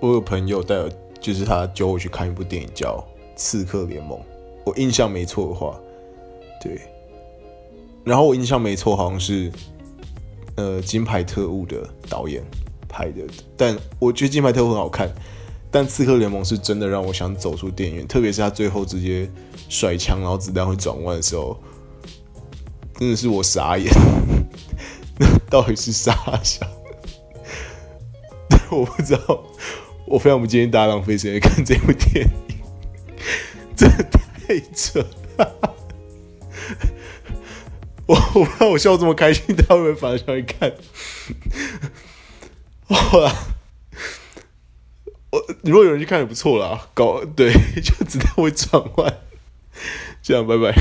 我有朋友带我，就是他叫我去看一部电影叫《刺客联盟》，我印象没错的话，对。然后我印象没错，好像是呃《金牌特务》的导演拍的，但我觉得《金牌特务》很好看，但《刺客联盟》是真的让我想走出电影院，特别是他最后直接甩枪，然后子弹会转弯的时候，真的是我傻眼，那到底是啥想？我不知道，我非常不建议大家浪费时间看这部电影，真的太扯了。我我不知道我笑这么开心，大家会不会反而想去看？好了，我如果有人去看也不错啦，搞对，就子弹会转弯，这样拜拜。